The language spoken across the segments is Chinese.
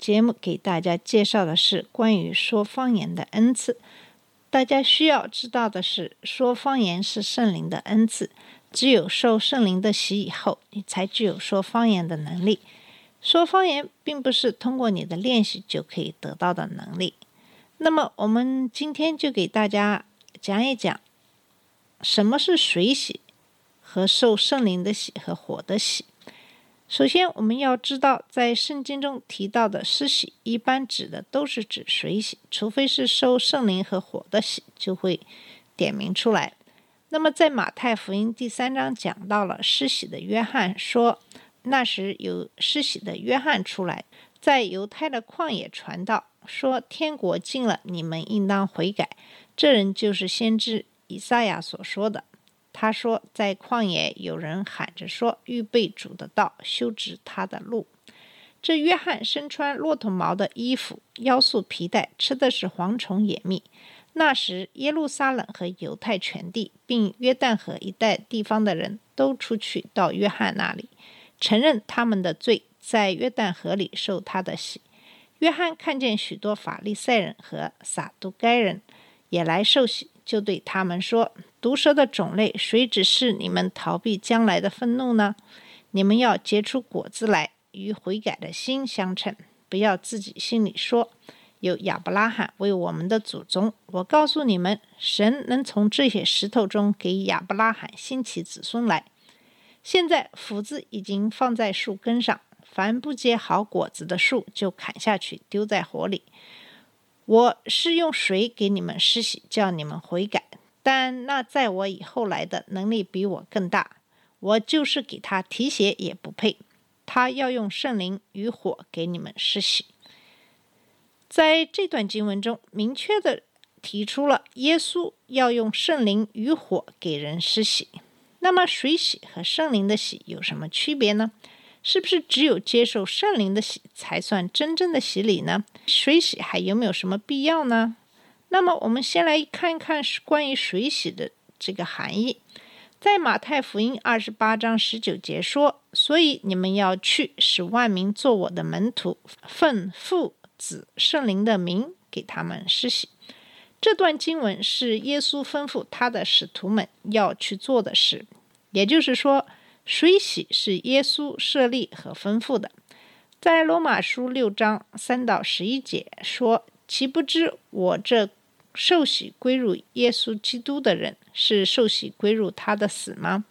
节目给大家介绍的是关于说方言的恩赐。大家需要知道的是，说方言是圣灵的恩赐，只有受圣灵的洗以后，你才具有说方言的能力。说方言并不是通过你的练习就可以得到的能力。那么，我们今天就给大家讲一讲什么是水洗和受圣灵的洗和火的洗。首先，我们要知道，在圣经中提到的施洗，一般指的都是指水洗，除非是受圣灵和火的洗，就会点名出来。那么，在马太福音第三章讲到了施洗的约翰说，那时有施洗的约翰出来，在犹太的旷野传道，说天国近了，你们应当悔改。这人就是先知以赛亚所说的。他说，在旷野有人喊着说：“预备主的道，修直他的路。”这约翰身穿骆驼毛的衣服，腰束皮带，吃的是蝗虫野蜜。那时，耶路撒冷和犹太全地，并约旦河一带地方的人都出去到约翰那里，承认他们的罪，在约旦河里受他的洗。约翰看见许多法利赛人和撒都该人也来受洗，就对他们说：“毒蛇的种类，谁指示你们逃避将来的愤怒呢？你们要结出果子来，与悔改的心相称。不要自己心里说：有亚伯拉罕为我们的祖宗。我告诉你们，神能从这些石头中给亚伯拉罕兴起子孙来。现在斧子已经放在树根上，凡不结好果子的树，就砍下去丢在火里。我是用水给你们施洗，叫你们悔改。但那在我以后来的能力比我更大，我就是给他提鞋也不配。他要用圣灵与火给你们施洗。在这段经文中，明确的提出了耶稣要用圣灵与火给人施洗。那么，水洗和圣灵的洗有什么区别呢？是不是只有接受圣灵的洗才算真正的洗礼呢？水洗还有没有什么必要呢？那么，我们先来看一看是关于水洗的这个含义。在马太福音二十八章十九节说：“所以你们要去，使万民做我的门徒，奉父、子、圣灵的名给他们施洗。”这段经文是耶稣吩咐他的使徒们要去做的事，也就是说，水洗是耶稣设立和吩咐的。在罗马书六章三到十一节说：“岂不知我这受洗归入耶稣基督的人，是受洗归入他的死吗？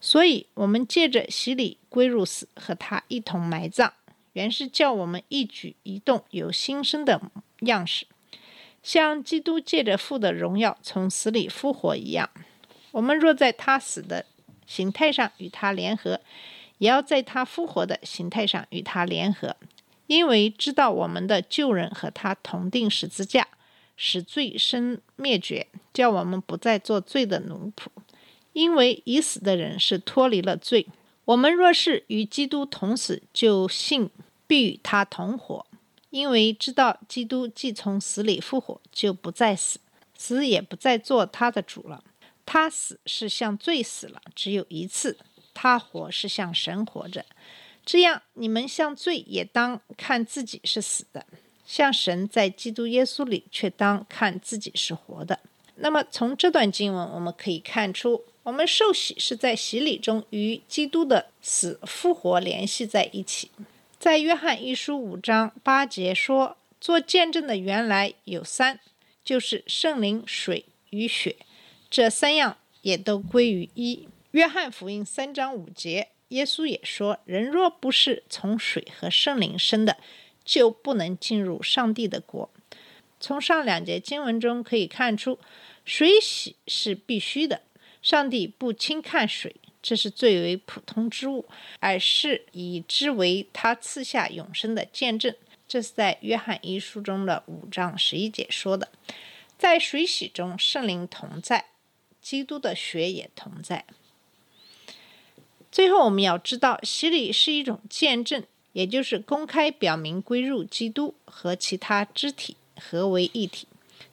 所以，我们借着洗礼归入死，和他一同埋葬，原是叫我们一举一动有新生的样式。”像基督借着父的荣耀从死里复活一样，我们若在他死的形态上与他联合，也要在他复活的形态上与他联合，因为知道我们的旧人和他同定十字架，使罪身灭绝，叫我们不再做罪的奴仆。因为已死的人是脱离了罪，我们若是与基督同死，就信必与他同活。因为知道基督既从死里复活，就不再死，死也不再做他的主了。他死是向罪死了，只有一次；他活是向神活着。这样，你们向罪也当看自己是死的，像神在基督耶稣里却当看自己是活的。那么，从这段经文我们可以看出，我们受洗是在洗礼中与基督的死复活联系在一起。在约翰一书五章八节说，做见证的原来有三，就是圣灵、水与血，这三样也都归于一。约翰福音三章五节，耶稣也说，人若不是从水和圣灵生的，就不能进入上帝的国。从上两节经文中可以看出，水洗是必须的，上帝不轻看水。这是最为普通之物，而是以之为他赐下永生的见证，这是在约翰一书中的五章十一节说的。在水洗中，圣灵同在，基督的血也同在。最后，我们要知道，洗礼是一种见证，也就是公开表明归入基督和其他肢体合为一体。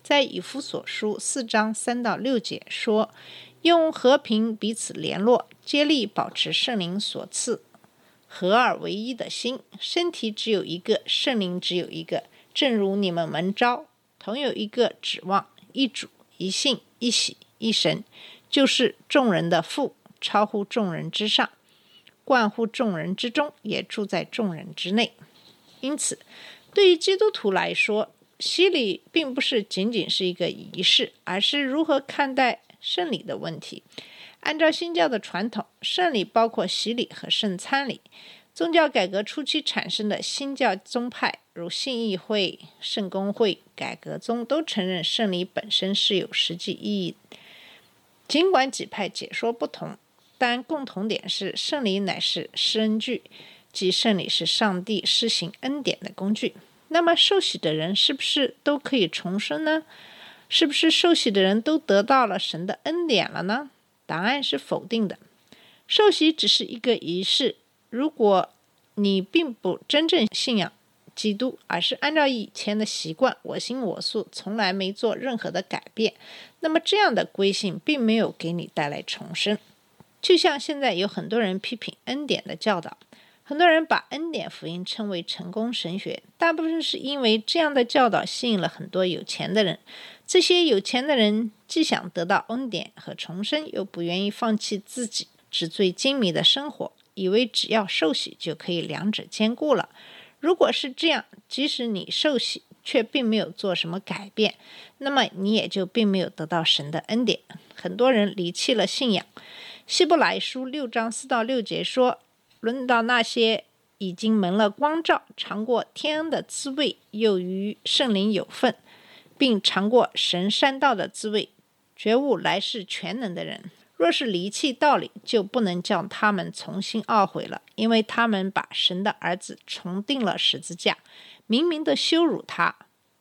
在以弗所书四章三到六节说：“用和平彼此联络，接力保持圣灵所赐合二为一的心。身体只有一个，圣灵只有一个，正如你们蒙召，同有一个指望，一主，一信，一喜，一神，就是众人的父。”超乎众人之上，关乎众人之中，也住在众人之内。因此，对于基督徒来说，洗礼并不是仅仅是一个仪式，而是如何看待圣礼的问题。按照新教的传统，圣礼包括洗礼和圣餐礼。宗教改革初期产生的新教宗派，如信义会、圣公会、改革宗，都承认圣礼本身是有实际意义。尽管几派解说不同。但共同点是，圣礼乃是施恩具，即圣礼是上帝施行恩典的工具。那么，受洗的人是不是都可以重生呢？是不是受洗的人都得到了神的恩典了呢？答案是否定的。受洗只是一个仪式。如果你并不真正信仰基督，而是按照以前的习惯我行我素，从来没做任何的改变，那么这样的归信并没有给你带来重生。就像现在有很多人批评恩典的教导，很多人把恩典福音称为成功神学，大部分是因为这样的教导吸引了很多有钱的人。这些有钱的人既想得到恩典和重生，又不愿意放弃自己纸醉金迷的生活，以为只要受洗就可以两者兼顾了。如果是这样，即使你受洗却并没有做什么改变，那么你也就并没有得到神的恩典。很多人离弃了信仰。希伯来书六章四到六节说：“论到那些已经蒙了光照、尝过天恩的滋味，又与圣灵有份，并尝过神山道的滋味，觉悟来世全能的人，若是离弃道理，就不能叫他们重新懊悔了，因为他们把神的儿子重定了十字架，明明的羞辱他。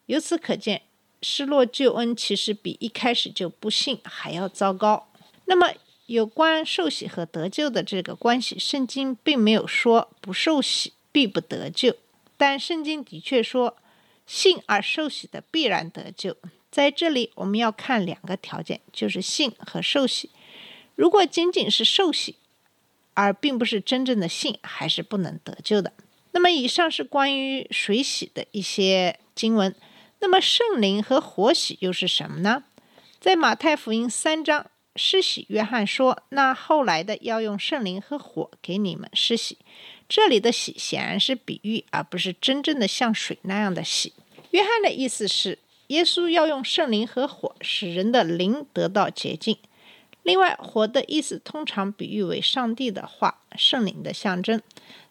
由此可见，失落救恩其实比一开始就不信还要糟糕。那么。”有关受洗和得救的这个关系，圣经并没有说不受洗必不得救，但圣经的确说信而受洗的必然得救。在这里，我们要看两个条件，就是信和受洗。如果仅仅是受洗，而并不是真正的信，还是不能得救的。那么，以上是关于水洗的一些经文。那么，圣灵和活洗又是什么呢？在马太福音三章。施洗，约翰说：“那后来的要用圣灵和火给你们施洗。”这里的洗显然是比喻，而不是真正的像水那样的洗。约翰的意思是，耶稣要用圣灵和火使人的灵得到洁净。另外，火的意思通常比喻为上帝的话、圣灵的象征。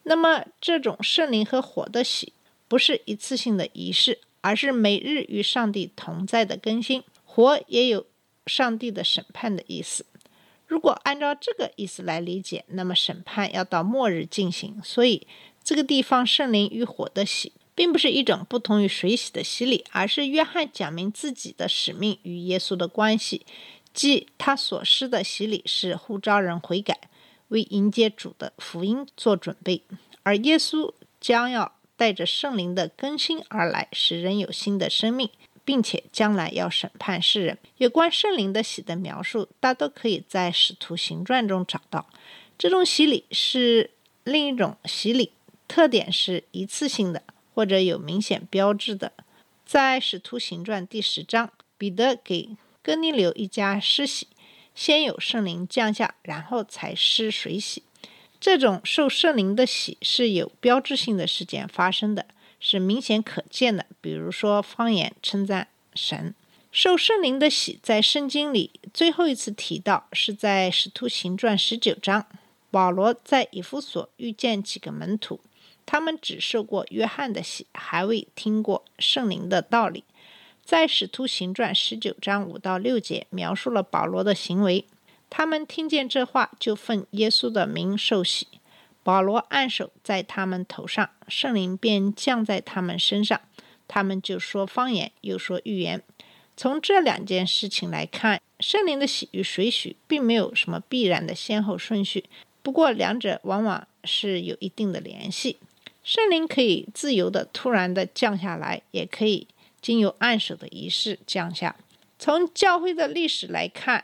那么，这种圣灵和火的洗不是一次性的仪式，而是每日与上帝同在的更新。火也有。上帝的审判的意思，如果按照这个意思来理解，那么审判要到末日进行。所以，这个地方圣灵与火的洗，并不是一种不同于水洗的洗礼，而是约翰讲明自己的使命与耶稣的关系，即他所施的洗礼是呼召人悔改，为迎接主的福音做准备，而耶稣将要带着圣灵的更新而来，使人有新的生命。并且将来要审判世人。有关圣灵的洗的描述，大都可以在《使徒行传》中找到。这种洗礼是另一种洗礼，特点是一次性的或者有明显标志的。在《使徒行传》第十章，彼得给哥尼流一家施洗，先有圣灵降下，然后才施水洗。这种受圣灵的洗是有标志性的事件发生的。是明显可见的，比如说方言称赞神，受圣灵的喜，在圣经里最后一次提到是在使徒行传十九章，保罗在以弗所遇见几个门徒，他们只受过约翰的喜，还未听过圣灵的道理。在使徒行传十九章五到六节描述了保罗的行为，他们听见这话就奉耶稣的名受洗。保罗按手在他们头上，圣灵便降在他们身上，他们就说方言，又说预言。从这两件事情来看，圣灵的喜与水洗并没有什么必然的先后顺序，不过两者往往是有一定的联系。圣灵可以自由的、突然的降下来，也可以经由按手的仪式降下。从教会的历史来看，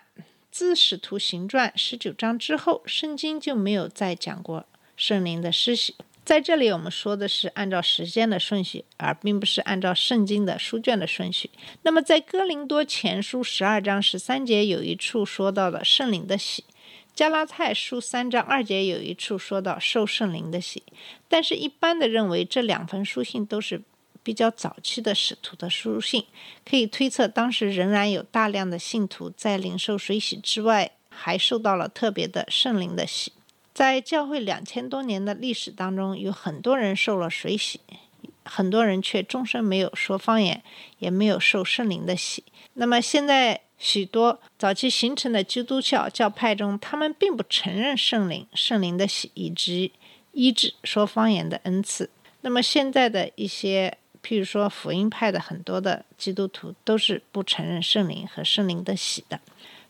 自《使徒行传》十九章之后，圣经就没有再讲过。圣灵的施洗，在这里我们说的是按照时间的顺序，而并不是按照圣经的书卷的顺序。那么，在哥林多前书十二章十三节有一处说到了圣灵的洗，加拉太书三章二节有一处说到受圣灵的洗。但是，一般的认为这两封书信都是比较早期的使徒的书信，可以推测当时仍然有大量的信徒在领受水洗之外，还受到了特别的圣灵的洗。在教会两千多年的历史当中，有很多人受了水洗，很多人却终身没有说方言，也没有受圣灵的洗。那么现在许多早期形成的基督教教派中，他们并不承认圣灵、圣灵的洗以及医治说方言的恩赐。那么现在的一些，譬如说福音派的很多的基督徒，都是不承认圣灵和圣灵的洗的。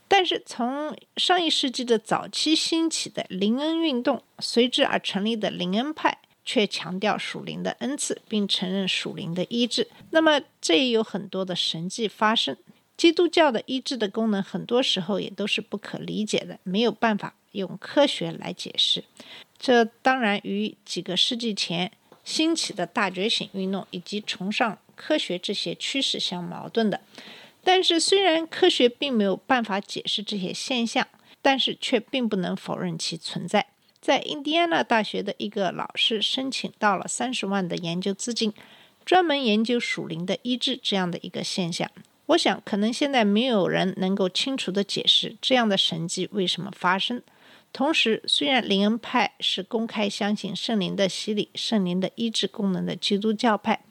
但是，从上一世纪的早期兴起的灵恩运动，随之而成立的灵恩派，却强调属灵的恩赐，并承认属灵的医治。那么，这也有很多的神迹发生。基督教的医治的功能，很多时候也都是不可理解的，没有办法用科学来解释。这当然与几个世纪前兴起的大觉醒运动以及崇尚科学这些趋势相矛盾的。但是，虽然科学并没有办法解释这些现象，但是却并不能否认其存在。在印第安纳大学的一个老师申请到了三十万的研究资金，专门研究属灵的医治这样的一个现象。我想，可能现在没有人能够清楚地解释这样的神迹为什么发生。同时，虽然灵恩派是公开相信圣灵的洗礼、圣灵的医治功能的基督教派，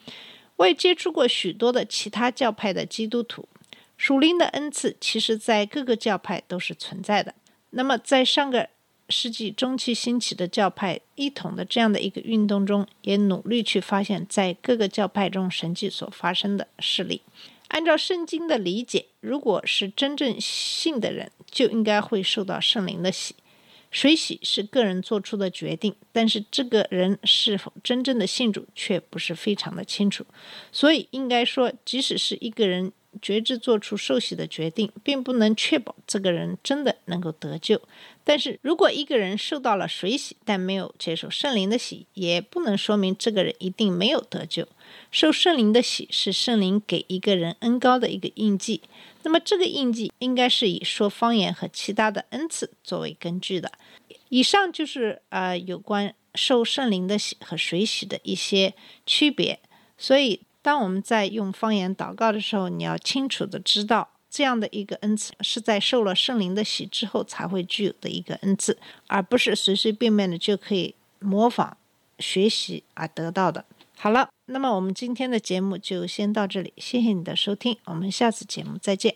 我也接触过许多的其他教派的基督徒。属灵的恩赐，其实在各个教派都是存在的。那么，在上个世纪中期兴起的教派一统的这样的一个运动中，也努力去发现，在各个教派中神迹所发生的事例。按照圣经的理解，如果是真正信的人，就应该会受到圣灵的洗。水洗是个人做出的决定，但是这个人是否真正的信主，却不是非常的清楚。所以，应该说，即使是一个人。觉知做出受洗的决定，并不能确保这个人真的能够得救。但是如果一个人受到了水洗，但没有接受圣灵的洗，也不能说明这个人一定没有得救。受圣灵的洗是圣灵给一个人恩高的一个印记，那么这个印记应该是以说方言和其他的恩赐作为根据的。以上就是呃有关受圣灵的洗和水洗的一些区别，所以。当我们在用方言祷告的时候，你要清楚的知道，这样的一个恩赐是在受了圣灵的洗之后才会具有的一个恩赐，而不是随随便便的就可以模仿学习而得到的。好了，那么我们今天的节目就先到这里，谢谢你的收听，我们下次节目再见。